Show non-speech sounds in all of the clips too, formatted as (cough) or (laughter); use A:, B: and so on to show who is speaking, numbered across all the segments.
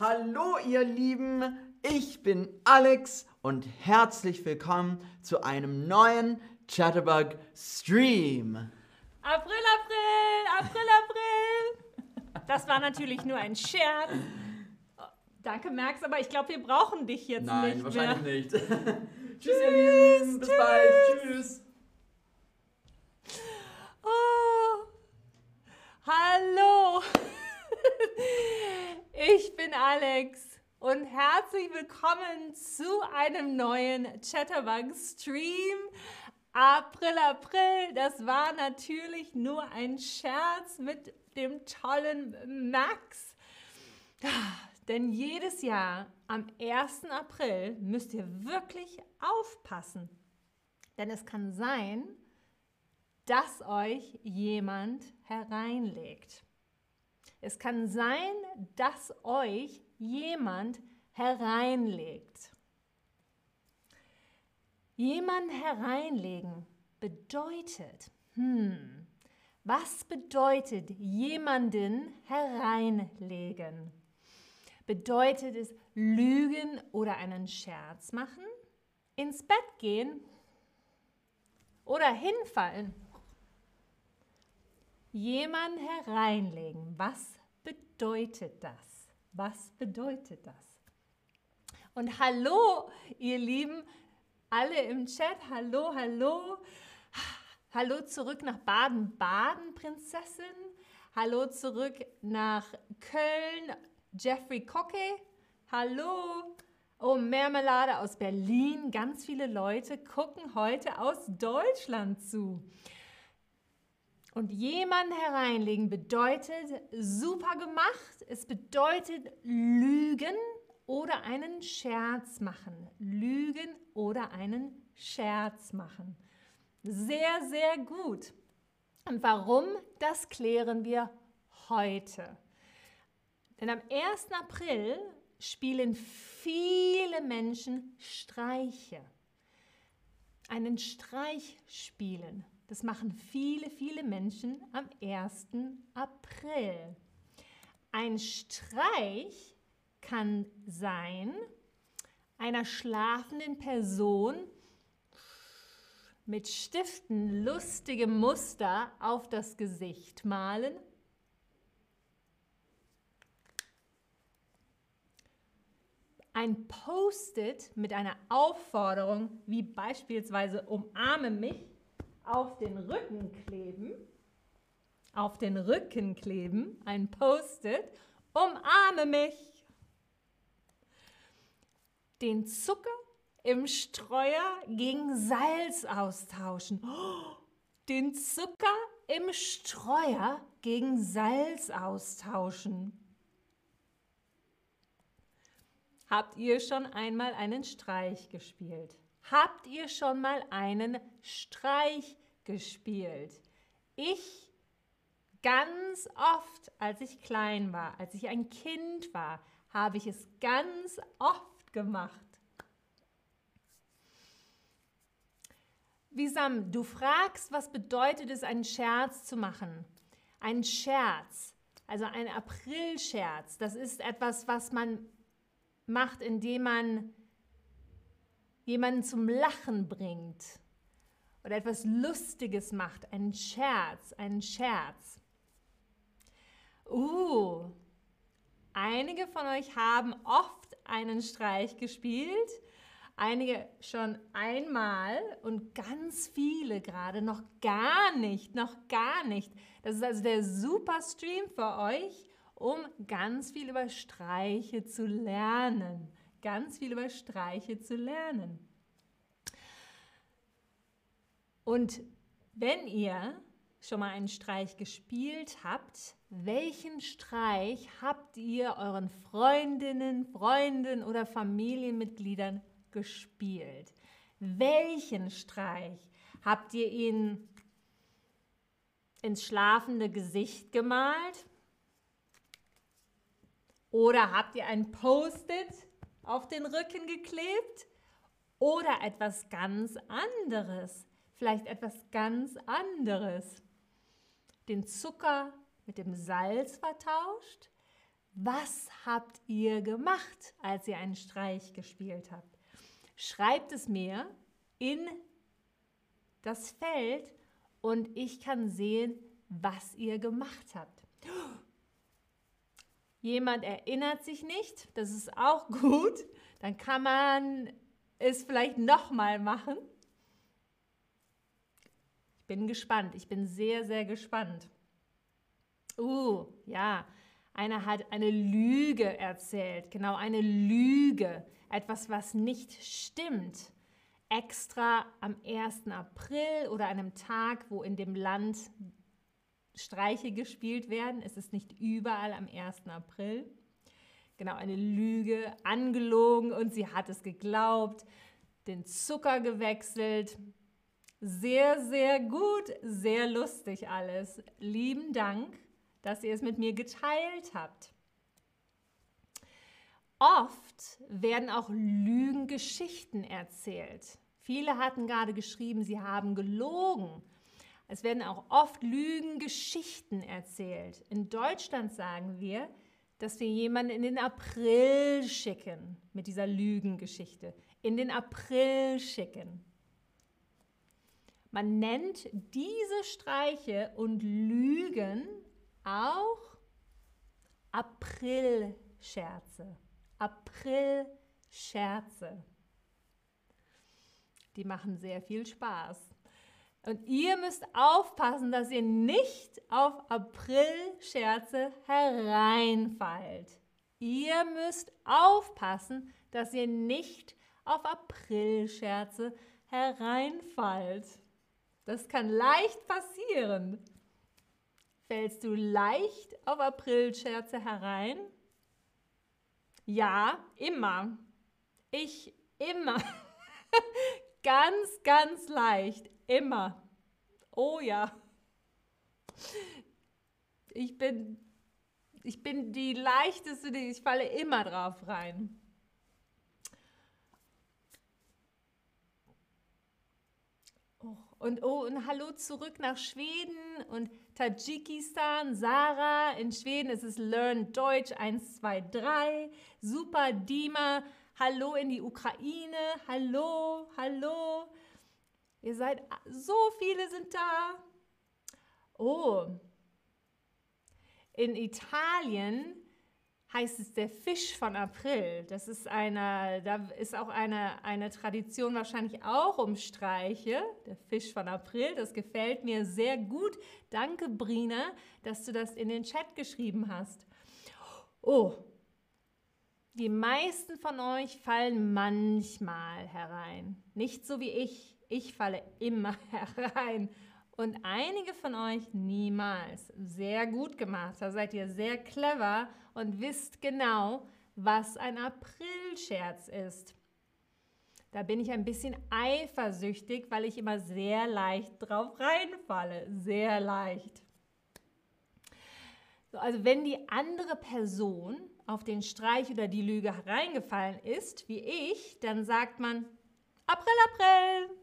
A: Hallo ihr Lieben, ich bin Alex und herzlich willkommen zu einem neuen Chatterbug Stream.
B: April, April, April, April. Das war natürlich nur ein Scherz. Danke, Max, aber ich glaube, wir brauchen dich jetzt
A: Nein,
B: nicht
A: wahrscheinlich
B: mehr.
A: nicht. (laughs) tschüss ihr Lieben, bis
B: tschüss.
A: bald, tschüss.
B: Oh, hallo. Ich bin Alex und herzlich willkommen zu einem neuen Chatterbug Stream. April, April, das war natürlich nur ein Scherz mit dem tollen Max. Denn jedes Jahr am 1. April müsst ihr wirklich aufpassen. Denn es kann sein, dass euch jemand hereinlegt. Es kann sein, dass euch jemand hereinlegt. Jemand hereinlegen bedeutet, hm, was bedeutet jemanden hereinlegen? Bedeutet es lügen oder einen Scherz machen? Ins Bett gehen oder hinfallen? Jemand hereinlegen. Was bedeutet das? Was bedeutet das? Und hallo, ihr Lieben, alle im Chat, hallo, hallo. Hallo zurück nach Baden-Baden, Prinzessin. Hallo zurück nach Köln, Jeffrey Cocke. Hallo. Oh, Marmelade aus Berlin. Ganz viele Leute gucken heute aus Deutschland zu. Und jemanden hereinlegen bedeutet super gemacht. Es bedeutet lügen oder einen Scherz machen. Lügen oder einen Scherz machen. Sehr, sehr gut. Und warum, das klären wir heute. Denn am 1. April spielen viele Menschen Streiche. Einen Streich spielen. Das machen viele, viele Menschen am 1. April. Ein Streich kann sein, einer schlafenden Person mit Stiften lustige Muster auf das Gesicht malen. Ein Post-it mit einer Aufforderung, wie beispielsweise umarme mich, auf den Rücken kleben. Auf den Rücken kleben, ein Post-it, umarme mich. Den Zucker im Streuer gegen Salz austauschen. Den Zucker im Streuer gegen Salz austauschen. Habt ihr schon einmal einen Streich gespielt? Habt ihr schon mal einen Streich gespielt? Ich ganz oft, als ich klein war, als ich ein Kind war, habe ich es ganz oft gemacht. Wisam, du fragst, was bedeutet es, einen Scherz zu machen? Ein Scherz, also ein Aprilscherz, das ist etwas, was man macht, indem man jemanden zum Lachen bringt oder etwas Lustiges macht, einen Scherz, einen Scherz. Uh, einige von euch haben oft einen Streich gespielt, einige schon einmal und ganz viele gerade noch gar nicht, noch gar nicht. Das ist also der super Stream für euch, um ganz viel über Streiche zu lernen. Ganz viel über Streiche zu lernen. Und wenn ihr schon mal einen Streich gespielt habt, welchen Streich habt ihr euren Freundinnen, Freunden oder Familienmitgliedern gespielt? Welchen Streich habt ihr ihnen ins schlafende Gesicht gemalt? Oder habt ihr ein Post-it auf den Rücken geklebt? Oder etwas ganz anderes? Vielleicht etwas ganz anderes. Den Zucker mit dem Salz vertauscht? Was habt ihr gemacht, als ihr einen Streich gespielt habt? Schreibt es mir in das Feld und ich kann sehen, was ihr gemacht habt. Jemand erinnert sich nicht, das ist auch (laughs) gut. Dann kann man es vielleicht nochmal machen. Bin gespannt, ich bin sehr, sehr gespannt. Uh, ja, einer hat eine Lüge erzählt, genau eine Lüge, etwas, was nicht stimmt. Extra am 1. April oder einem Tag, wo in dem Land Streiche gespielt werden. Es ist nicht überall am 1. April. Genau, eine Lüge, angelogen und sie hat es geglaubt, den Zucker gewechselt. Sehr, sehr gut, sehr lustig alles. Lieben Dank dass ihr es mit mir geteilt habt. Oft werden auch Lügengeschichten erzählt. Viele hatten gerade geschrieben, sie haben gelogen. Es werden auch oft Lügengeschichten erzählt. In Deutschland sagen wir, dass wir jemanden in den April schicken mit dieser Lügengeschichte. In den April schicken. Man nennt diese Streiche und Lügen auch Aprilscherze. Aprilscherze. Die machen sehr viel Spaß. Und ihr müsst aufpassen, dass ihr nicht auf Aprilscherze hereinfallt. Ihr müsst aufpassen, dass ihr nicht auf Aprilscherze hereinfallt. Das kann leicht passieren. Fällst du leicht auf Aprilscherze herein? Ja, immer. Ich immer. (laughs) ganz, ganz leicht. Immer. Oh ja. Ich bin, ich bin die leichteste, ich falle immer drauf rein. Oh, und oh, und hallo zurück nach Schweden und Tadschikistan, Sarah, in Schweden. Ist es Learn Deutsch 123, Super Dima, hallo in die Ukraine, hallo, hallo. Ihr seid, so viele sind da. Oh, in Italien heißt es der Fisch von April. Das ist eine, da ist auch eine, eine Tradition wahrscheinlich auch um Streiche. Der Fisch von April, das gefällt mir sehr gut. Danke, Brina, dass du das in den Chat geschrieben hast. Oh, die meisten von euch fallen manchmal herein. Nicht so wie ich. Ich falle immer (laughs) herein und einige von euch niemals. Sehr gut gemacht. Da seid ihr sehr clever und wisst genau, was ein Aprilscherz ist. Da bin ich ein bisschen eifersüchtig, weil ich immer sehr leicht drauf reinfalle. Sehr leicht. So, also wenn die andere Person auf den Streich oder die Lüge reingefallen ist, wie ich, dann sagt man April, April,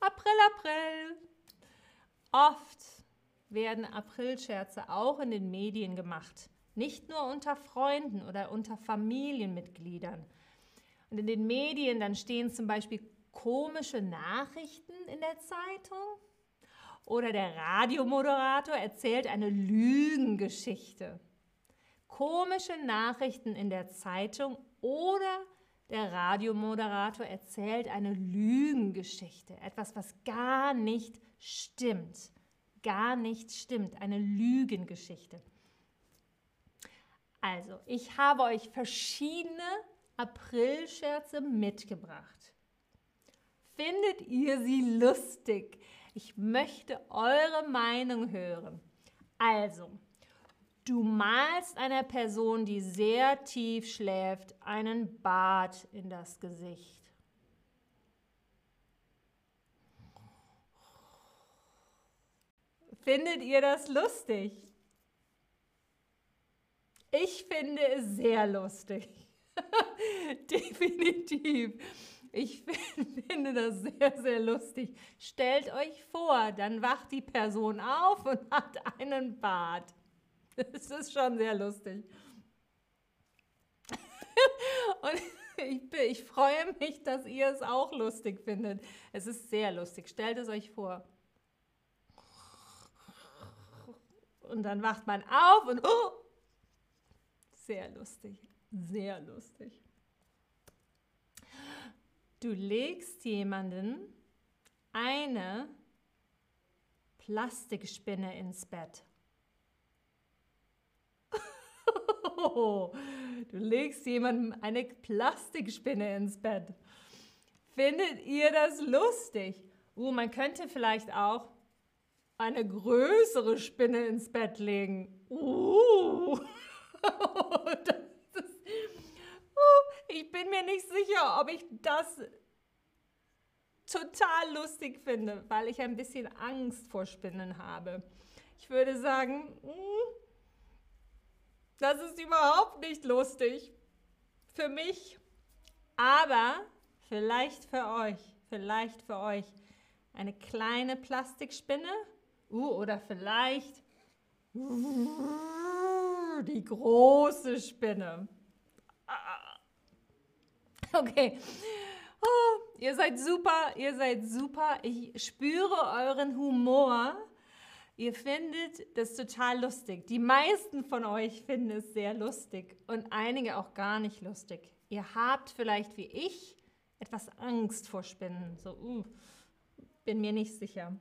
B: April, April. Oft werden Aprilscherze auch in den Medien gemacht, nicht nur unter Freunden oder unter Familienmitgliedern. Und in den Medien dann stehen zum Beispiel komische Nachrichten in der Zeitung oder der Radiomoderator erzählt eine Lügengeschichte. Komische Nachrichten in der Zeitung oder der Radiomoderator erzählt eine Lügengeschichte, etwas, was gar nicht stimmt. Gar nicht stimmt. Eine Lügengeschichte. Also, ich habe euch verschiedene Aprilscherze mitgebracht. Findet ihr sie lustig? Ich möchte eure Meinung hören. Also, du malst einer Person, die sehr tief schläft, einen Bart in das Gesicht. Findet ihr das lustig? Ich finde es sehr lustig. (laughs) Definitiv. Ich (laughs) finde das sehr, sehr lustig. Stellt euch vor, dann wacht die Person auf und (laughs) hat einen Bart. Das ist schon sehr lustig. Und ich, bin- ich freue mich, dass ihr es auch lustig findet. Es ist sehr lustig. Stellt es euch vor. Und dann wacht man auf und oh, sehr lustig, sehr lustig. Du legst jemanden eine Plastikspinne ins Bett. (laughs) Du legst jemandem eine Plastikspinne ins Bett. Findet ihr das lustig? Uh, man könnte vielleicht auch eine größere Spinne ins Bett legen. Uh. (laughs) ist, uh, ich bin mir nicht sicher, ob ich das total lustig finde, weil ich ein bisschen Angst vor Spinnen habe. Ich würde sagen, mm, das ist überhaupt nicht lustig. Für mich. Aber vielleicht für euch. Vielleicht für euch. Eine kleine Plastikspinne. Uh, oder vielleicht die große Spinne. Ah. Okay. Oh, ihr seid super, ihr seid super. Ich spüre euren Humor. Ihr findet das total lustig. Die meisten von euch finden es sehr lustig und einige auch gar nicht lustig. Ihr habt vielleicht wie ich etwas Angst vor Spinnen. So, uh, bin mir nicht sicher.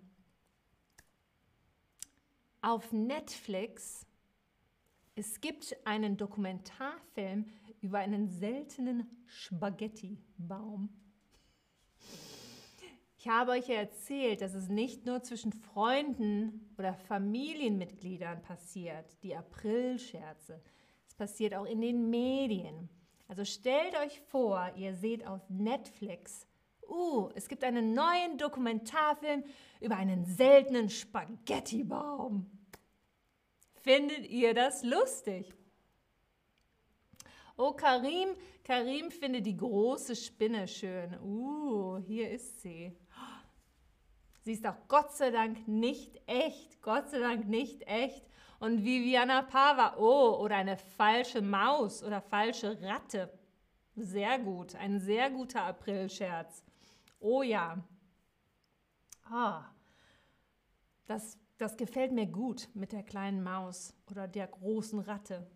B: Auf Netflix, es gibt einen Dokumentarfilm über einen seltenen Spaghetti-Baum. Ich habe euch ja erzählt, dass es nicht nur zwischen Freunden oder Familienmitgliedern passiert, die Aprilscherze. Es passiert auch in den Medien. Also stellt euch vor, ihr seht auf Netflix, uh, es gibt einen neuen Dokumentarfilm über einen seltenen Spaghettibaum. Findet ihr das lustig? Oh, Karim, Karim findet die große Spinne schön. Uh, hier ist sie. Sie ist auch Gott sei Dank nicht echt. Gott sei Dank nicht echt. Und Viviana Pava, oh, oder eine falsche Maus oder falsche Ratte. Sehr gut, ein sehr guter Aprilscherz. Oh ja. Ah, das, das gefällt mir gut mit der kleinen Maus oder der großen Ratte.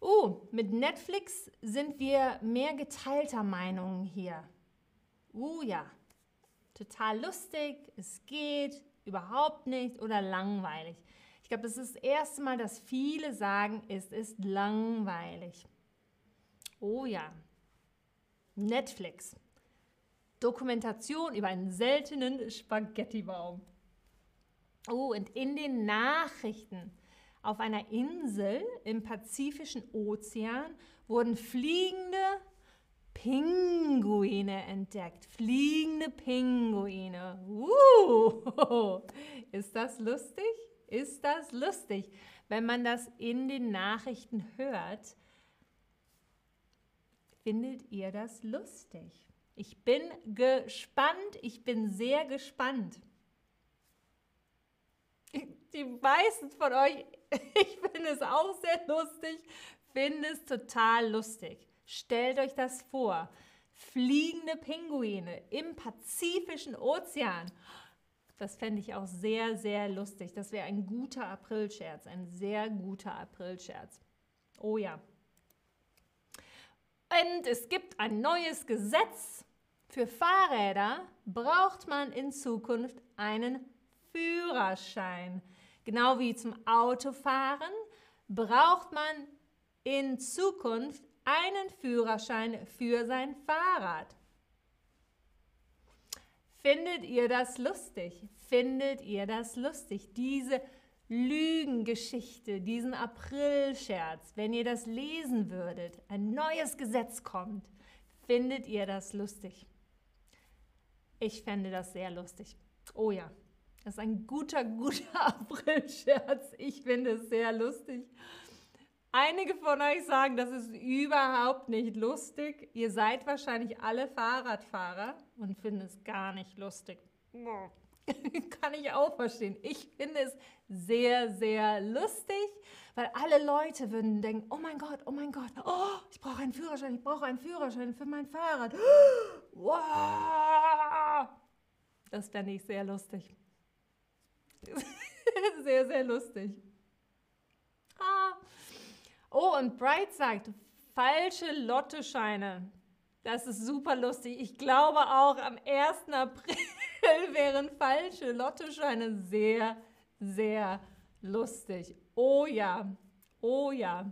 B: Uh, mit Netflix sind wir mehr geteilter Meinung hier. Uh ja, total lustig, es geht, überhaupt nicht oder langweilig. Ich glaube, das ist das erste Mal, dass viele sagen, es ist langweilig. Oh ja, Netflix. Dokumentation über einen seltenen Spaghettibaum. Oh, und in den Nachrichten auf einer Insel im Pazifischen Ozean wurden fliegende Pinguine entdeckt. Fliegende Pinguine. Uh, (laughs) ist das lustig? Ist das lustig? Wenn man das in den Nachrichten hört, findet ihr das lustig? Ich bin gespannt, ich bin sehr gespannt. Die meisten von euch, (laughs) ich finde es auch sehr lustig, finde es total lustig. Stellt euch das vor. Fliegende Pinguine im Pazifischen Ozean. Das fände ich auch sehr, sehr lustig. Das wäre ein guter Aprilscherz, ein sehr guter Aprilscherz. Oh ja. Und es gibt ein neues Gesetz. Für Fahrräder braucht man in Zukunft einen Führerschein. Genau wie zum Autofahren braucht man in Zukunft einen Führerschein für sein Fahrrad. Findet ihr das lustig? Findet ihr das lustig? Diese Lügengeschichte, diesen Aprilscherz, wenn ihr das lesen würdet, ein neues Gesetz kommt, findet ihr das lustig? Ich fände das sehr lustig. Oh ja, das ist ein guter, guter (laughs) Aprilscherz. Ich finde es sehr lustig. Einige von euch sagen, das ist überhaupt nicht lustig. Ihr seid wahrscheinlich alle Fahrradfahrer und finden es gar nicht lustig. (laughs) Kann ich auch verstehen. Ich finde es sehr, sehr lustig, weil alle Leute würden denken, oh mein Gott, oh mein Gott, oh, ich brauche einen Führerschein, ich brauche einen Führerschein für mein Fahrrad. (gasps) Wow. Das fände ich sehr lustig. (laughs) sehr, sehr lustig. Ah. Oh, und Bright sagt, falsche Lottoscheine. Das ist super lustig. Ich glaube auch am 1. April (laughs) wären falsche Lottoscheine sehr, sehr lustig. Oh ja, oh ja.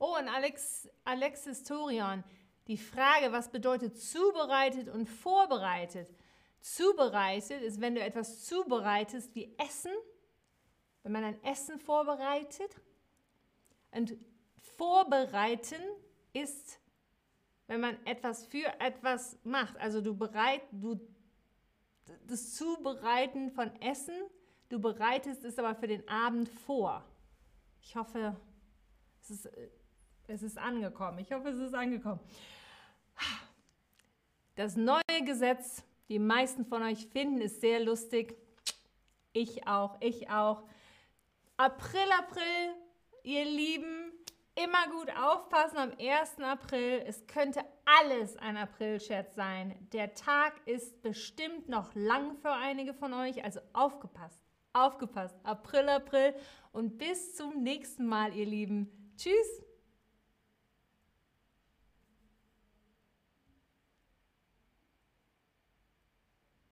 B: Oh, und Alex, Alexis Torion, die Frage, was bedeutet zubereitet und vorbereitet? Zubereitet ist, wenn du etwas zubereitest wie Essen, wenn man ein Essen vorbereitet. Und vorbereiten ist, wenn man etwas für etwas macht. Also du bereit, du das Zubereiten von Essen, du bereitest es aber für den Abend vor. Ich hoffe, es ist, es ist angekommen. Ich hoffe, es ist angekommen. Das neue Gesetz, die meisten von euch finden, ist sehr lustig. Ich auch, ich auch. April, April, ihr Lieben, immer gut aufpassen am 1. April. Es könnte alles ein April-Scherz sein. Der Tag ist bestimmt noch lang für einige von euch, also aufgepasst, aufgepasst. April, April und bis zum nächsten Mal, ihr Lieben. Tschüss.